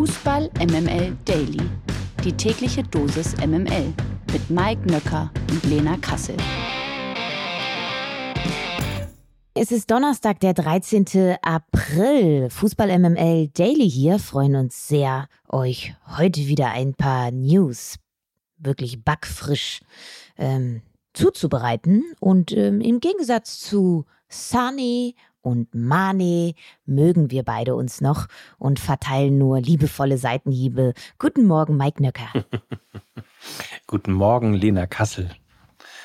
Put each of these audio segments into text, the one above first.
Fußball MML Daily. Die tägliche Dosis MML mit Mike Nöcker und Lena Kassel. Es ist Donnerstag, der 13. April. Fußball MML Daily hier. Freuen uns sehr, euch heute wieder ein paar News wirklich backfrisch ähm, zuzubereiten. Und ähm, im Gegensatz zu Sunny und Mane mögen wir beide uns noch und verteilen nur liebevolle Seitenhiebe. Guten Morgen, Mike Nöcker. Guten Morgen, Lena Kassel.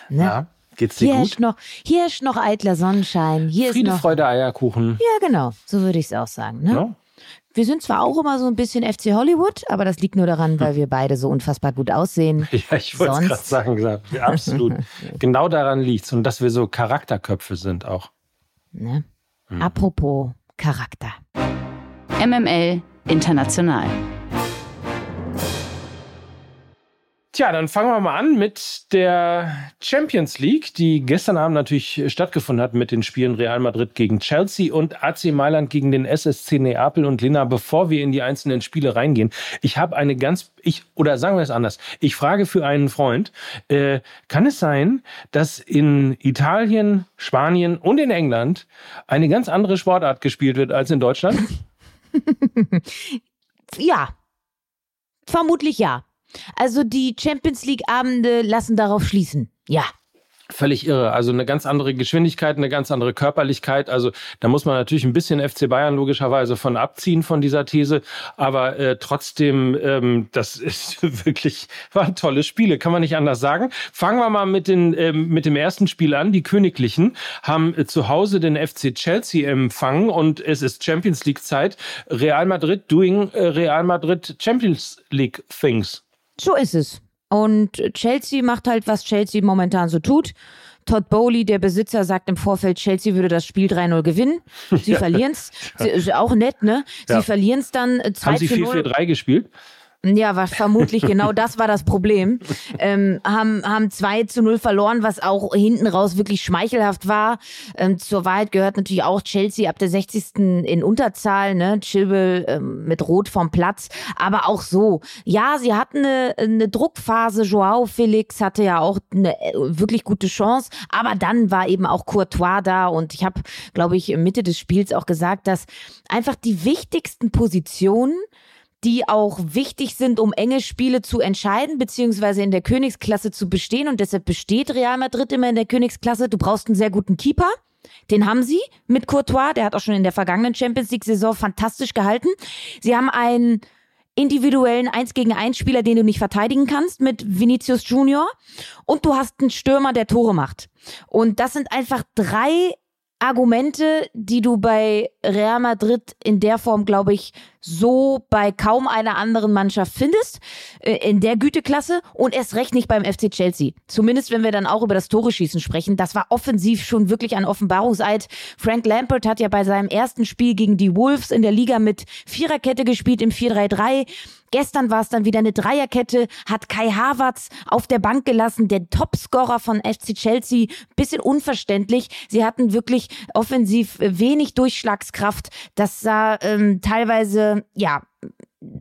Ne? Ja, geht's dir Hier gut? ist noch, hier ist noch eitler Sonnenschein. Hier Friede, noch. Freude, Eierkuchen. Ja, genau. So würde ich es auch sagen. Ne? Ja? Wir sind zwar auch immer so ein bisschen FC Hollywood, aber das liegt nur daran, weil wir beide so unfassbar gut aussehen. Ja, ich wollte es Sonst- gerade sagen. Ja, absolut. genau daran liegt's. Und dass wir so Charakterköpfe sind auch. Ne? Apropos Charakter. MML International. Tja, dann fangen wir mal an mit der Champions League, die gestern Abend natürlich stattgefunden hat mit den Spielen Real Madrid gegen Chelsea und AC Mailand gegen den SSC Neapel und Lena. Bevor wir in die einzelnen Spiele reingehen, ich habe eine ganz, ich oder sagen wir es anders, ich frage für einen Freund, äh, kann es sein, dass in Italien, Spanien und in England eine ganz andere Sportart gespielt wird als in Deutschland? Ja. Vermutlich ja. Also die Champions League Abende lassen darauf schließen. Ja. Völlig irre. Also eine ganz andere Geschwindigkeit, eine ganz andere Körperlichkeit. Also da muss man natürlich ein bisschen FC Bayern logischerweise von abziehen von dieser These. Aber äh, trotzdem, ähm, das ist wirklich, waren tolle Spiele, kann man nicht anders sagen. Fangen wir mal mit, den, ähm, mit dem ersten Spiel an. Die Königlichen haben äh, zu Hause den FC Chelsea empfangen und es ist Champions League Zeit. Real Madrid doing äh, Real Madrid Champions League things. So ist es. Und Chelsea macht halt, was Chelsea momentan so tut. Todd Bowley, der Besitzer, sagt im Vorfeld, Chelsea würde das Spiel 3-0 gewinnen. Sie verlieren's. Sie, ist auch nett, ne? Sie Ja. verlieren's dann äh, 2 Haben sie zu 0. 4-4-3 gespielt? Ja, war vermutlich genau das war das Problem. Ähm, haben, haben 2 zu 0 verloren, was auch hinten raus wirklich schmeichelhaft war. Ähm, zur Wahrheit gehört natürlich auch Chelsea ab der 60. in Unterzahl, ne? Chilwell ähm, mit Rot vom Platz. Aber auch so. Ja, sie hatten eine, eine Druckphase. Joao Felix hatte ja auch eine äh, wirklich gute Chance. Aber dann war eben auch Courtois da. Und ich habe, glaube ich, Mitte des Spiels auch gesagt, dass einfach die wichtigsten Positionen die auch wichtig sind, um enge Spiele zu entscheiden, beziehungsweise in der Königsklasse zu bestehen. Und deshalb besteht Real Madrid immer in der Königsklasse. Du brauchst einen sehr guten Keeper. Den haben sie mit Courtois. Der hat auch schon in der vergangenen Champions League-Saison fantastisch gehalten. Sie haben einen individuellen 1 gegen 1 Spieler, den du nicht verteidigen kannst, mit Vinicius Junior. Und du hast einen Stürmer, der Tore macht. Und das sind einfach drei Argumente, die du bei Real Madrid in der Form, glaube ich, so bei kaum einer anderen Mannschaft findest, äh, in der Güteklasse und erst recht nicht beim FC Chelsea. Zumindest wenn wir dann auch über das Tore-Schießen sprechen. Das war offensiv schon wirklich ein Offenbarungseid. Frank Lampard hat ja bei seinem ersten Spiel gegen die Wolves in der Liga mit Viererkette gespielt im 4-3-3. Gestern war es dann wieder eine Dreierkette, hat Kai Havertz auf der Bank gelassen, der Topscorer von FC Chelsea. Bisschen unverständlich. Sie hatten wirklich offensiv wenig Durchschlagskraft. Das sah ähm, teilweise, ja,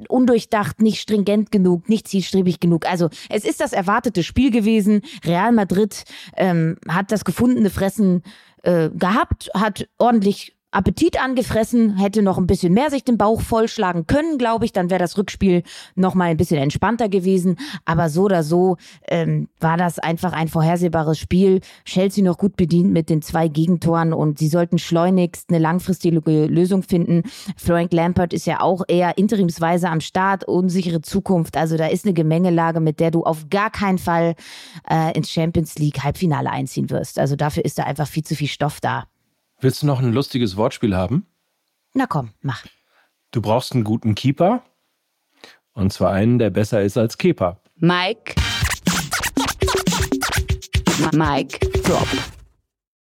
undurchdacht, nicht stringent genug, nicht zielstrebig genug. Also es ist das erwartete Spiel gewesen. Real Madrid ähm, hat das gefundene Fressen äh, gehabt, hat ordentlich Appetit angefressen, hätte noch ein bisschen mehr sich den Bauch vollschlagen können, glaube ich. Dann wäre das Rückspiel noch mal ein bisschen entspannter gewesen. Aber so oder so ähm, war das einfach ein vorhersehbares Spiel. Chelsea noch gut bedient mit den zwei Gegentoren und sie sollten schleunigst eine langfristige Lösung finden. Frank Lampard ist ja auch eher interimsweise am Start, unsichere Zukunft. Also da ist eine Gemengelage, mit der du auf gar keinen Fall äh, ins Champions League Halbfinale einziehen wirst. Also dafür ist da einfach viel zu viel Stoff da. Willst du noch ein lustiges Wortspiel haben? Na komm, mach. Du brauchst einen guten Keeper. Und zwar einen, der besser ist als Kepa. Mike. Mike Drop.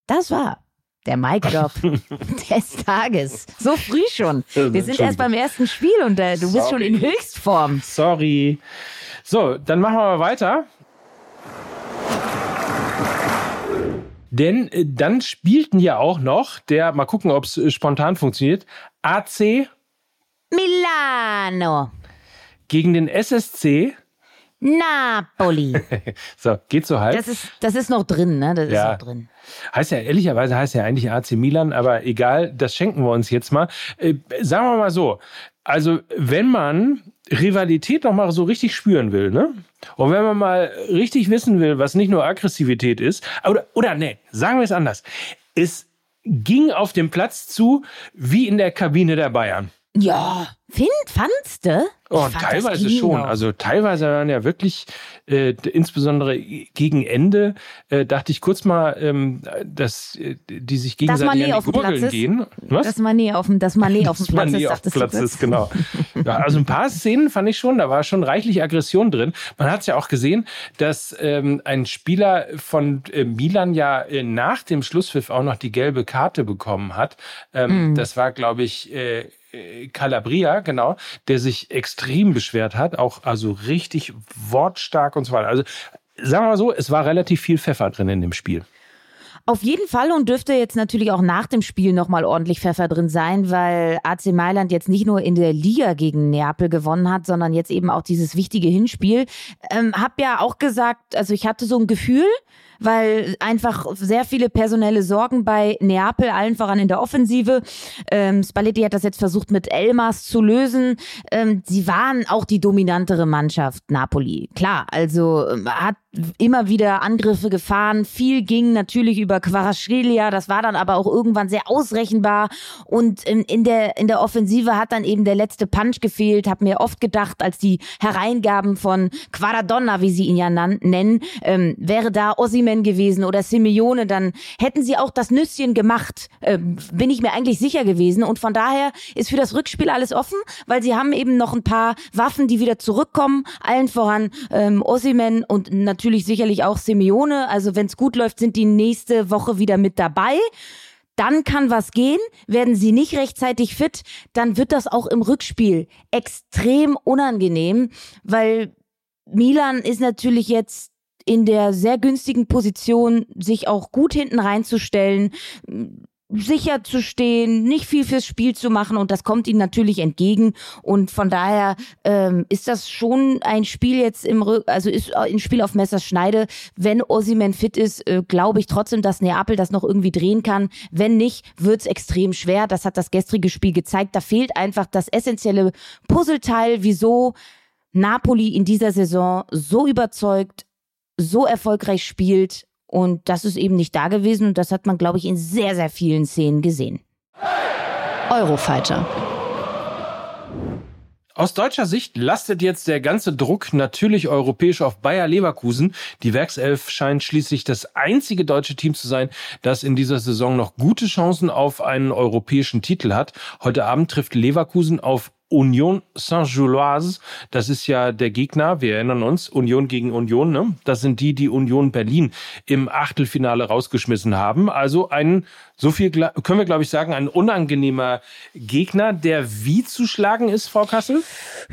Das war der Mic Drop des Tages. So früh schon. Wir sind erst beim ersten Spiel und äh, du bist schon in Höchstform. Sorry. So, dann machen wir mal weiter. Denn äh, dann spielten ja auch noch der, mal gucken, ob es äh, spontan funktioniert, AC Milano. gegen den SSC. Napoli. so, geht so halt. Das ist, das ist noch drin, ne? Das Ja. ist noch drin. Heißt ja, ehrlicherweise heißt ja eigentlich AC Milan, aber egal, das schenken wir uns jetzt mal. Äh, sagen wir mal so, also wenn man Rivalität noch mal so richtig spüren will, ne? Und wenn man mal richtig wissen will, was nicht nur Aggressivität ist, oder, oder nee, sagen wir es anders. Es ging auf dem Platz zu wie in der Kabine der Bayern. Ja, find, fandst du? Ich Oh, fand, teilweise schon. noch. Also teilweise waren ja wirklich, äh, insbesondere gegen Ende, äh, dachte ich kurz mal, ähm, dass äh, die sich gegenseitig Mané an die Gurgeln gehen. Was? Das Mané auf dem, das Mané auf dem Dass man Platz nie ist, auf dem Platz ist, genau. Ja, also ein paar Szenen fand ich schon, da war schon reichlich Aggression drin. Man hat es ja auch gesehen, dass ähm, ein Spieler von äh, Milan ja äh, nach dem Schlusspfiff auch noch die gelbe Karte bekommen hat. Ähm, Das war, glaube ich, äh, Calabria, genau, der sich extrem beschwert hat, auch also richtig wortstark und so weiter. Also sagen wir mal so, es war relativ viel Pfeffer drin in dem Spiel. Auf jeden Fall und dürfte jetzt natürlich auch nach dem Spiel nochmal ordentlich Pfeffer drin sein, weil AC Mailand jetzt nicht nur in der Liga gegen Neapel gewonnen hat, sondern jetzt eben auch dieses wichtige Hinspiel. Ähm, hab ja auch gesagt, also ich hatte so ein Gefühl, weil einfach sehr viele personelle Sorgen bei Neapel, allen voran in der Offensive. Ähm, Spalletti hat das jetzt versucht mit Elmas zu lösen. Ähm, sie waren auch die dominantere Mannschaft, Napoli. Klar, also ähm, hat immer wieder Angriffe gefahren. Viel ging natürlich über Kvaratskhelia. Das war dann aber auch irgendwann sehr ausrechenbar. Und in, in, der, in der Offensive hat dann eben der letzte Punch gefehlt. Hab mir oft gedacht, als die Hereingaben von Quaradonna, wie sie ihn ja nennen, ähm, wäre da Ossiman gewesen oder Simeone, dann hätten sie auch das Nüsschen gemacht. Ähm, bin ich mir eigentlich sicher gewesen. Und von daher ist für das Rückspiel alles offen, weil sie haben eben noch ein paar Waffen, die wieder zurückkommen. Allen voran ähm, Ossiman und natürlich sicherlich auch Simeone. Also wenn es gut läuft, sind die nächste Woche wieder mit dabei. Dann kann was gehen. Werden sie nicht rechtzeitig fit, dann wird das auch im Rückspiel extrem unangenehm, weil Milan ist natürlich jetzt in der sehr günstigen Position, sich auch gut hinten reinzustellen, sicher zu stehen, nicht viel fürs Spiel zu machen und das kommt ihnen natürlich entgegen und von daher ähm, ist das schon ein Spiel jetzt im Rück, also ist ein Spiel auf Messerschneide. Wenn Osimhen fit ist, äh, glaube ich trotzdem, dass Neapel das noch irgendwie drehen kann. Wenn nicht, wird's extrem schwer. Das hat das gestrige Spiel gezeigt. Da fehlt einfach das essentielle Puzzleteil, wieso Napoli in dieser Saison so überzeugt, so erfolgreich spielt und das ist eben nicht da gewesen und das hat man, glaube ich, in sehr, sehr vielen Szenen gesehen. Eurofighter. Aus deutscher Sicht lastet jetzt der ganze Druck natürlich europäisch auf Bayer Leverkusen. Die Werkself scheint schließlich das einzige deutsche Team zu sein, das in dieser Saison noch gute Chancen auf einen europäischen Titel hat. Heute Abend trifft Leverkusen auf Union Saint-Gilloise. Das ist ja der Gegner, wir erinnern uns, Union gegen Union. Ne? Das sind die, die Union Berlin im Achtelfinale rausgeschmissen haben. Also ein, so viel können wir, glaube ich, sagen, ein unangenehmer Gegner, der wie zu schlagen ist, Frau Kassel?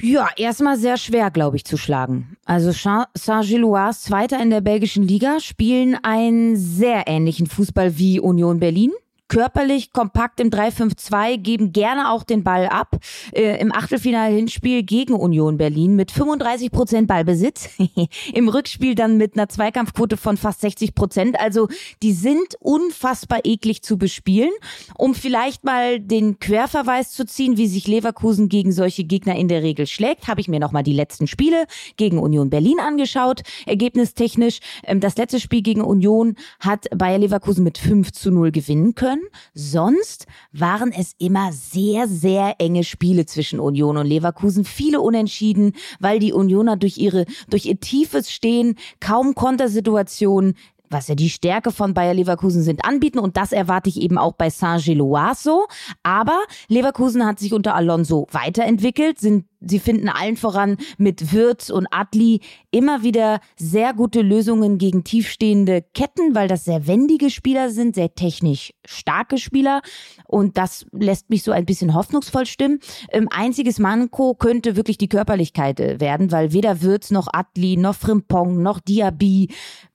Ja, erstmal sehr schwer, glaube ich, zu schlagen. Also Saint-Gilloise, Zweiter in der belgischen Liga, spielen einen sehr ähnlichen Fußball wie Union Berlin. Körperlich, kompakt im 3-5-2, geben gerne auch den Ball ab. Äh, Im Achtelfinal-Hinspiel gegen Union Berlin mit 35 Prozent Ballbesitz. Im Rückspiel dann mit einer Zweikampfquote von fast 60 Prozent. Also die sind unfassbar eklig zu bespielen. Um vielleicht mal den Querverweis zu ziehen, wie sich Leverkusen gegen solche Gegner in der Regel schlägt, habe ich mir nochmal die letzten Spiele gegen Union Berlin angeschaut. Ergebnistechnisch, ähm, das letzte Spiel gegen Union hat Bayer Leverkusen mit 5 zu 0 gewinnen können. Sonst waren es immer sehr, sehr enge Spiele zwischen Union und Leverkusen. Viele Unentschieden, weil die Unioner durch ihre, durch ihr tiefes Stehen kaum Kontersituationen was ja die Stärke von Bayer Leverkusen sind, anbieten. Und das erwarte ich eben auch bei Saint-Gilloise so. Aber Leverkusen hat sich unter Alonso weiterentwickelt, sind Sie finden allen voran mit Wirtz und Adli immer wieder sehr gute Lösungen gegen tiefstehende Ketten, weil das sehr wendige Spieler sind, sehr technisch starke Spieler. Und das lässt mich so ein bisschen hoffnungsvoll stimmen. Ähm, einziges Manko könnte wirklich die Körperlichkeit äh, werden, weil weder Wirtz noch Adli noch Frimpong noch Diaby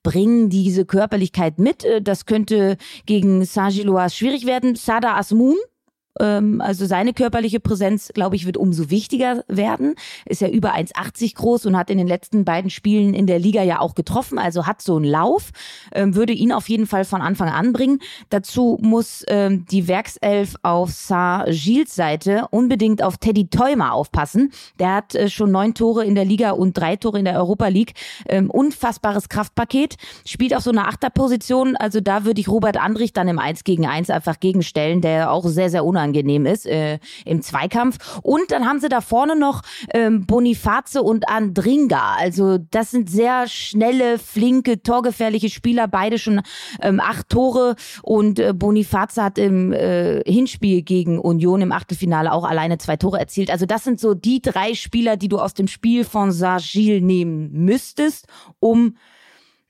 bringen diese Körperlichkeit mit. Äh, Das könnte gegen Saint-Gilloise schwierig werden. Sada Asmun Ähm, also seine körperliche Präsenz, glaube ich, wird umso wichtiger werden. Ist ja über 1,80 groß und hat in den letzten beiden Spielen in der Liga ja auch getroffen. Also hat so einen Lauf. Ähm, würde ihn auf jeden Fall von Anfang an bringen. Dazu muss ähm, die Werkself auf Saint-Gilles Seite unbedingt auf Teddy Teumer aufpassen. Der hat äh, schon neun Tore in der Liga und drei Tore in der Europa League. Ähm, unfassbares Kraftpaket. Spielt auf so einer Achterposition. Also da würde ich Robert Andrich dann im 1 gegen 1 einfach gegenstellen, der auch sehr, sehr unangenehm ist äh, im Zweikampf. Und dann haben sie da vorne noch ähm, Boniface und Andringa. Also das sind sehr schnelle, flinke, torgefährliche Spieler. Beide schon ähm, acht Tore. Und äh, Boniface hat im äh, Hinspiel gegen Union im Achtelfinale auch alleine zwei Tore erzielt. Also das sind so die drei Spieler, die du aus dem Spiel von Sargil nehmen müsstest, um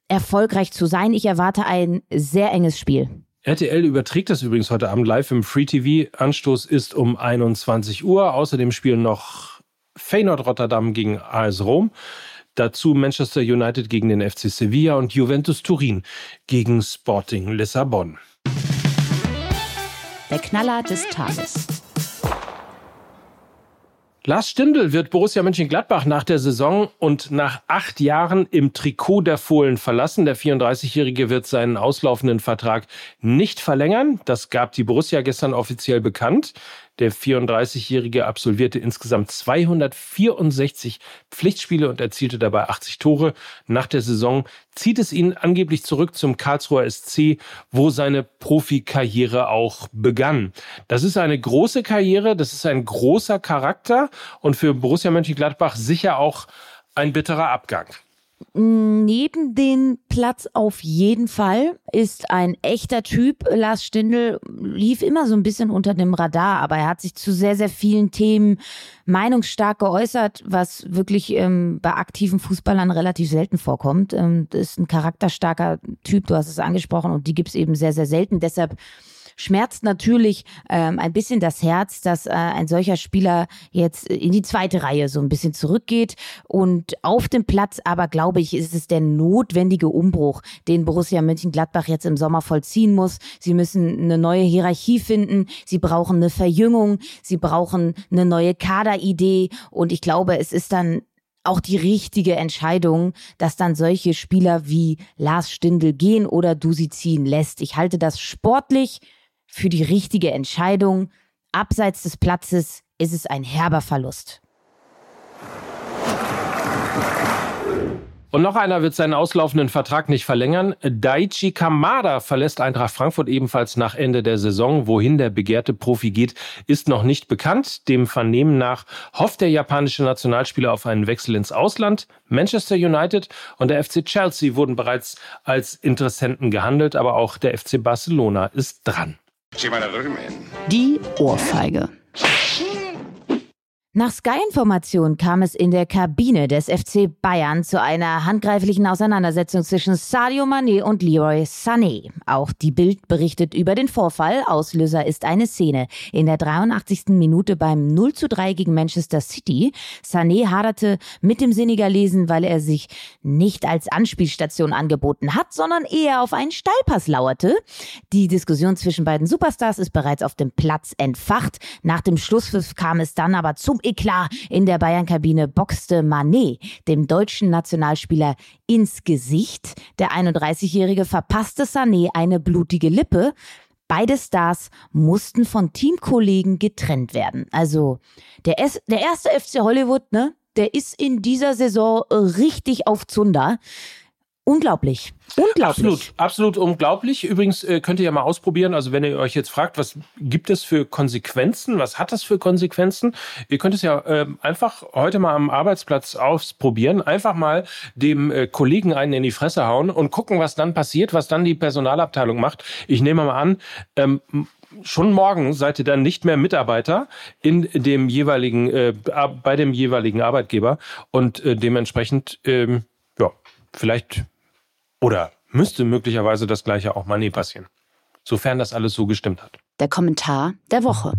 erfolgreich zu sein. Ich erwarte ein sehr enges Spiel. RTL überträgt das übrigens heute Abend live im Free TV. Anstoß ist um 21 Uhr. Außerdem spielen noch Feyenoord Rotterdam gegen AS Rom. Dazu Manchester United gegen den FC Sevilla und Juventus Turin gegen Sporting Lissabon. Der Knaller des Tages. Lars Stindl wird Borussia Mönchengladbach nach der Saison und nach acht Jahren im Trikot der Fohlen verlassen. Der 34-Jährige wird seinen auslaufenden Vertrag nicht verlängern. Das gab die Borussia gestern offiziell bekannt. Der 34-Jährige absolvierte insgesamt 264 Pflichtspiele und erzielte dabei 80 Tore. Nach der Saison zieht es ihn angeblich zurück zum Karlsruher SC, wo seine Profikarriere auch begann. Das ist eine große Karriere, das ist ein großer Charakter und für Borussia Mönchengladbach sicher auch ein bitterer Abgang. Neben den Platz auf jeden Fall ist ein echter Typ. Lars Stindl lief immer so ein bisschen unter dem Radar, aber er hat sich zu sehr, sehr vielen Themen meinungsstark geäußert, was wirklich ähm, bei aktiven Fußballern relativ selten vorkommt. Ähm, ist ein charakterstarker Typ, du hast es angesprochen, und die gibt es eben sehr, sehr selten. Deshalb schmerzt natürlich ähm, ein bisschen das Herz, dass äh, ein solcher Spieler jetzt in die zweite Reihe so ein bisschen zurückgeht. Und auf dem Platz aber, glaube ich, ist es der notwendige Umbruch, den Borussia Mönchengladbach jetzt im Sommer vollziehen muss. Sie müssen eine neue Hierarchie finden. Sie brauchen eine Verjüngung. Sie brauchen eine neue Kaderidee. Und ich glaube, es ist dann auch die richtige Entscheidung, dass dann solche Spieler wie Lars Stindl gehen oder du sie ziehen lässt. Ich halte das sportlich für die richtige Entscheidung. Abseits des Platzes ist es ein herber Verlust. Und noch einer wird seinen auslaufenden Vertrag nicht verlängern. Daichi Kamada verlässt Eintracht Frankfurt ebenfalls nach Ende der Saison. Wohin der begehrte Profi geht, ist noch nicht bekannt. Dem Vernehmen nach hofft der japanische Nationalspieler auf einen Wechsel ins Ausland. Manchester United und der FC Chelsea wurden bereits als Interessenten gehandelt, aber auch der FC Barcelona ist dran. Die Ohrfeige. Nach Sky-Informationen kam es in der Kabine des FC Bayern zu einer handgreiflichen Auseinandersetzung zwischen Sadio Mané und Leroy Sané. Auch die Bild berichtet über den Vorfall. Auslöser ist eine Szene in der 83. Minute beim 0 zu 3 gegen Manchester City. Sané haderte mit dem Senegalesen, weil er sich nicht als Anspielstation angeboten hat, sondern eher auf einen Steilpass lauerte. Die Diskussion zwischen beiden Superstars ist bereits auf dem Platz entfacht. Nach dem Schlusspfiff kam es dann aber zum Eklat in der Bayern-Kabine boxte Manet dem deutschen Nationalspieler ins Gesicht. Der 31-Jährige verpasste Sané eine blutige Lippe. Beide Stars mussten von Teamkollegen getrennt werden. Also der, S der erste FC Hollywood, ne, der ist in dieser Saison richtig auf Zunder. Unglaublich. Unglaublich. Absolut, absolut unglaublich. Übrigens äh, könnt ihr ja mal ausprobieren, also wenn ihr euch jetzt fragt, was gibt es für Konsequenzen, was hat das für Konsequenzen? Ihr könnt es ja äh, einfach heute mal am Arbeitsplatz ausprobieren, einfach mal dem äh, Kollegen einen in die Fresse hauen und gucken, was dann passiert, was dann die Personalabteilung macht. Ich nehme mal an, ähm, schon morgen seid ihr dann nicht mehr Mitarbeiter in dem jeweiligen, äh, bei dem jeweiligen Arbeitgeber und äh, dementsprechend, ähm, ja, vielleicht oder müsste möglicherweise das gleiche auch mal nie passieren. Sofern das alles so gestimmt hat. Der Kommentar der Woche.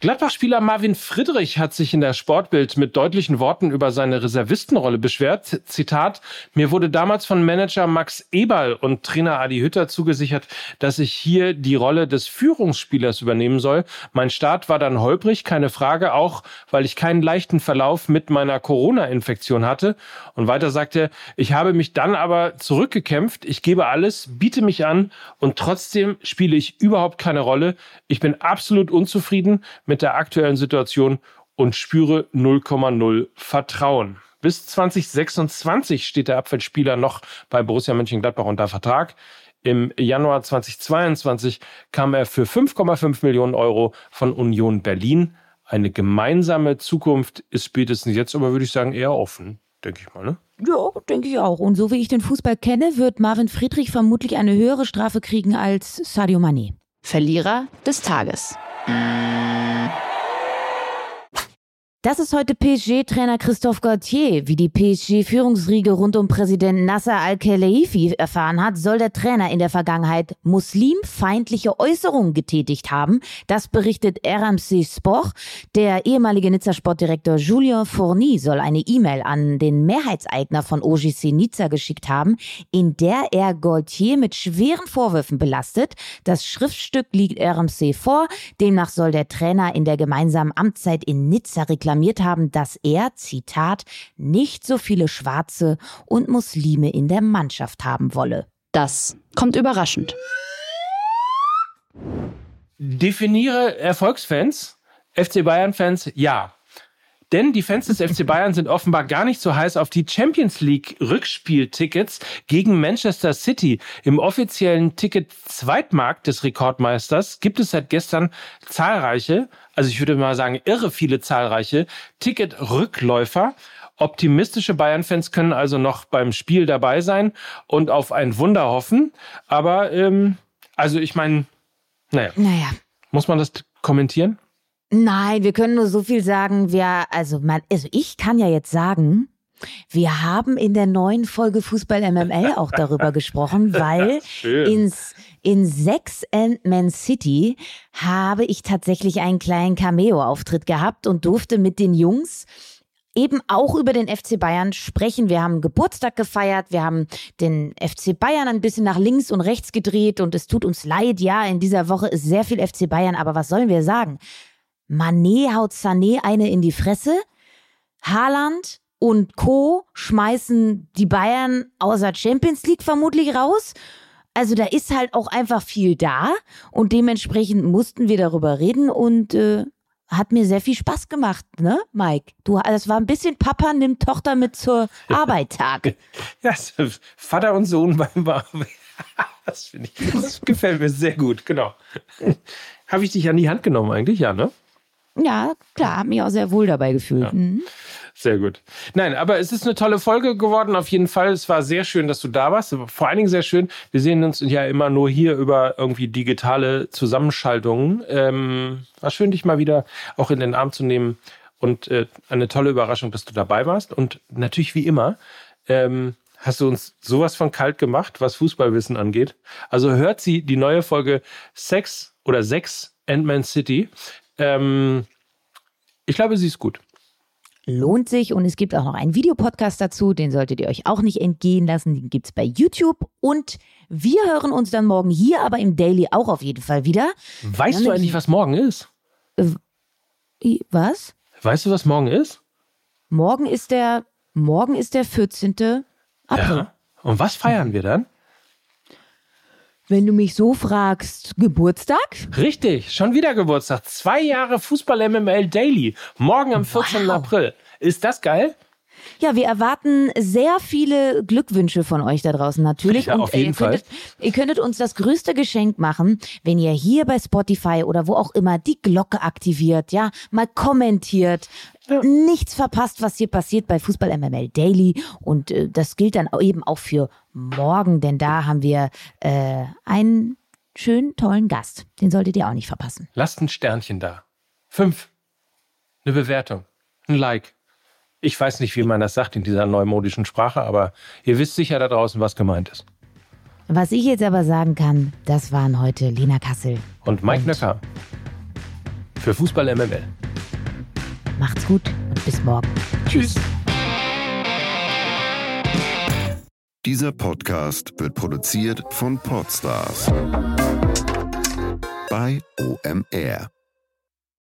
Gladbach-Spieler Marvin Friedrich hat sich in der Sportbild mit deutlichen Worten über seine Reservistenrolle beschwert. Zitat, mir wurde damals von Manager Max Eberl und Trainer Adi Hütter zugesichert, dass ich hier die Rolle des Führungsspielers übernehmen soll. Mein Start war dann holprig, keine Frage, auch weil ich keinen leichten Verlauf mit meiner Corona-Infektion hatte. Und weiter sagt er, ich habe mich dann aber zurückgekämpft, ich gebe alles, biete mich an und trotzdem spiele ich überhaupt keine Rolle. Ich bin absolut unzufrieden mit der aktuellen Situation und spüre 0,0 Vertrauen. Bis 2026 steht der Abwehrspieler noch bei Borussia Mönchengladbach unter Vertrag. Im Januar 2022 kam er für 5,5 Millionen Euro von Union Berlin. Eine gemeinsame Zukunft ist spätestens jetzt aber, würde ich sagen, eher offen, denke ich mal. Ne? Ja, denke ich auch. Und so wie ich den Fußball kenne, wird Marvin Friedrich vermutlich eine höhere Strafe kriegen als Sadio Mané. Verlierer des Tages. Das ist heute PSG-Trainer Christophe Gauthier. Wie die PSG-Führungsriege rund um Präsident Nasser al-Khelaifi erfahren hat, soll der Trainer in der Vergangenheit muslimfeindliche Äußerungen getätigt haben. Das berichtet RMC Sport. Der ehemalige Nizza-Sportdirektor Julien Fourny soll eine E-Mail an den Mehrheitseigner von OGC Nizza geschickt haben, in der er Gauthier mit schweren Vorwürfen belastet. Das Schriftstück liegt RMC vor. Demnach soll der Trainer in der gemeinsamen Amtszeit in Nizza reklamieren reklamiert haben, dass er, Zitat, nicht so viele Schwarze und Muslime in der Mannschaft haben wolle. Das kommt überraschend. Definiere Erfolgsfans. FC Bayern-Fans, ja. Denn die Fans des FC Bayern sind offenbar gar nicht so heiß auf die Champions League Rückspieltickets gegen Manchester City. Im offiziellen Ticket-Zweitmarkt des Rekordmeisters gibt es seit gestern zahlreiche, also ich würde mal sagen irre viele zahlreiche Ticket-Rückläufer. Optimistische Bayern-Fans können also noch beim Spiel dabei sein und auf ein Wunder hoffen. Aber, ähm, also ich meine, naja. Naja. Muss man das kommentieren? Nein, wir können nur so viel sagen. Wir, also, man, also ich kann ja jetzt sagen, wir haben in der neuen Folge Fußball MML auch darüber gesprochen, weil ins, in Sex and Man City habe ich tatsächlich einen kleinen Cameo-Auftritt gehabt und durfte mit den Jungs eben auch über den FC Bayern sprechen. Wir haben Geburtstag gefeiert, wir haben den FC Bayern ein bisschen nach links und rechts gedreht und es tut uns leid, ja, in dieser Woche ist sehr viel FC Bayern, aber was sollen wir sagen? Manet haut Sané eine in die Fresse. Haaland und Co. schmeißen die Bayern außer Champions League vermutlich raus. Also da ist halt auch einfach viel da und dementsprechend mussten wir darüber reden und äh, hat mir sehr viel Spaß gemacht, ne, Mike? Du, das war ein bisschen Papa nimmt Tochter mit zur Arbeit Tag. Ja, Vater und Sohn beim Das finde ich, das gefällt mir sehr gut, genau. Habe ich dich an die Hand genommen eigentlich, ja, ne? Ja, klar, habe mich auch sehr wohl dabei gefühlt. Ja. Mhm. Sehr gut. Nein, aber es ist eine tolle Folge geworden, auf jeden Fall. Es war sehr schön, dass du da warst. Vor allen Dingen sehr schön. Wir sehen uns ja immer nur hier über irgendwie digitale Zusammenschaltungen. Ähm, war schön, dich mal wieder auch in den Arm zu nehmen. Und äh, eine tolle Überraschung, dass du dabei warst. Und natürlich wie immer, ähm, hast du uns sowas von kalt gemacht, was Fußballwissen angeht. Also hört sie die neue Folge Sex oder Sex Ant-Man City. Ähm, ich glaube, sie ist gut. Lohnt sich und es gibt auch noch einen Videopodcast dazu, den solltet ihr euch auch nicht entgehen lassen. Den gibt es bei YouTube und wir hören uns dann morgen hier, aber im Daily auch auf jeden Fall wieder. Weißt du eigentlich, was morgen ist? Äh, was? Weißt du, was morgen ist? Morgen ist der, morgen ist der 14. April. Ja. Und was feiern wir dann? Wenn du mich so fragst, Geburtstag? Richtig, schon wieder Geburtstag. Zwei Jahre Fußball MML Daily. Morgen am 14. Wow. April. Ist das geil? Ja, wir erwarten sehr viele Glückwünsche von euch da draußen natürlich. Ja, und auf jeden ihr, könntet, Fall. ihr könntet uns das größte Geschenk machen, wenn ihr hier bei Spotify oder wo auch immer die Glocke aktiviert, ja, mal kommentiert, ja. nichts verpasst, was hier passiert bei Fußball MML Daily. Und äh, das gilt dann eben auch für morgen, denn da haben wir äh, einen schönen, tollen Gast. Den solltet ihr auch nicht verpassen. Lasst ein Sternchen da. Fünf. Eine Bewertung. Ein Like. Ich weiß nicht, wie man das sagt in dieser neumodischen Sprache, aber ihr wisst sicher da draußen, was gemeint ist. Was ich jetzt aber sagen kann, das waren heute Lena Kassel und Mike und Nöcker für Fußball MML. Macht's gut und bis morgen. Tschüss. Dieser Podcast wird produziert von Podstars bei OMR.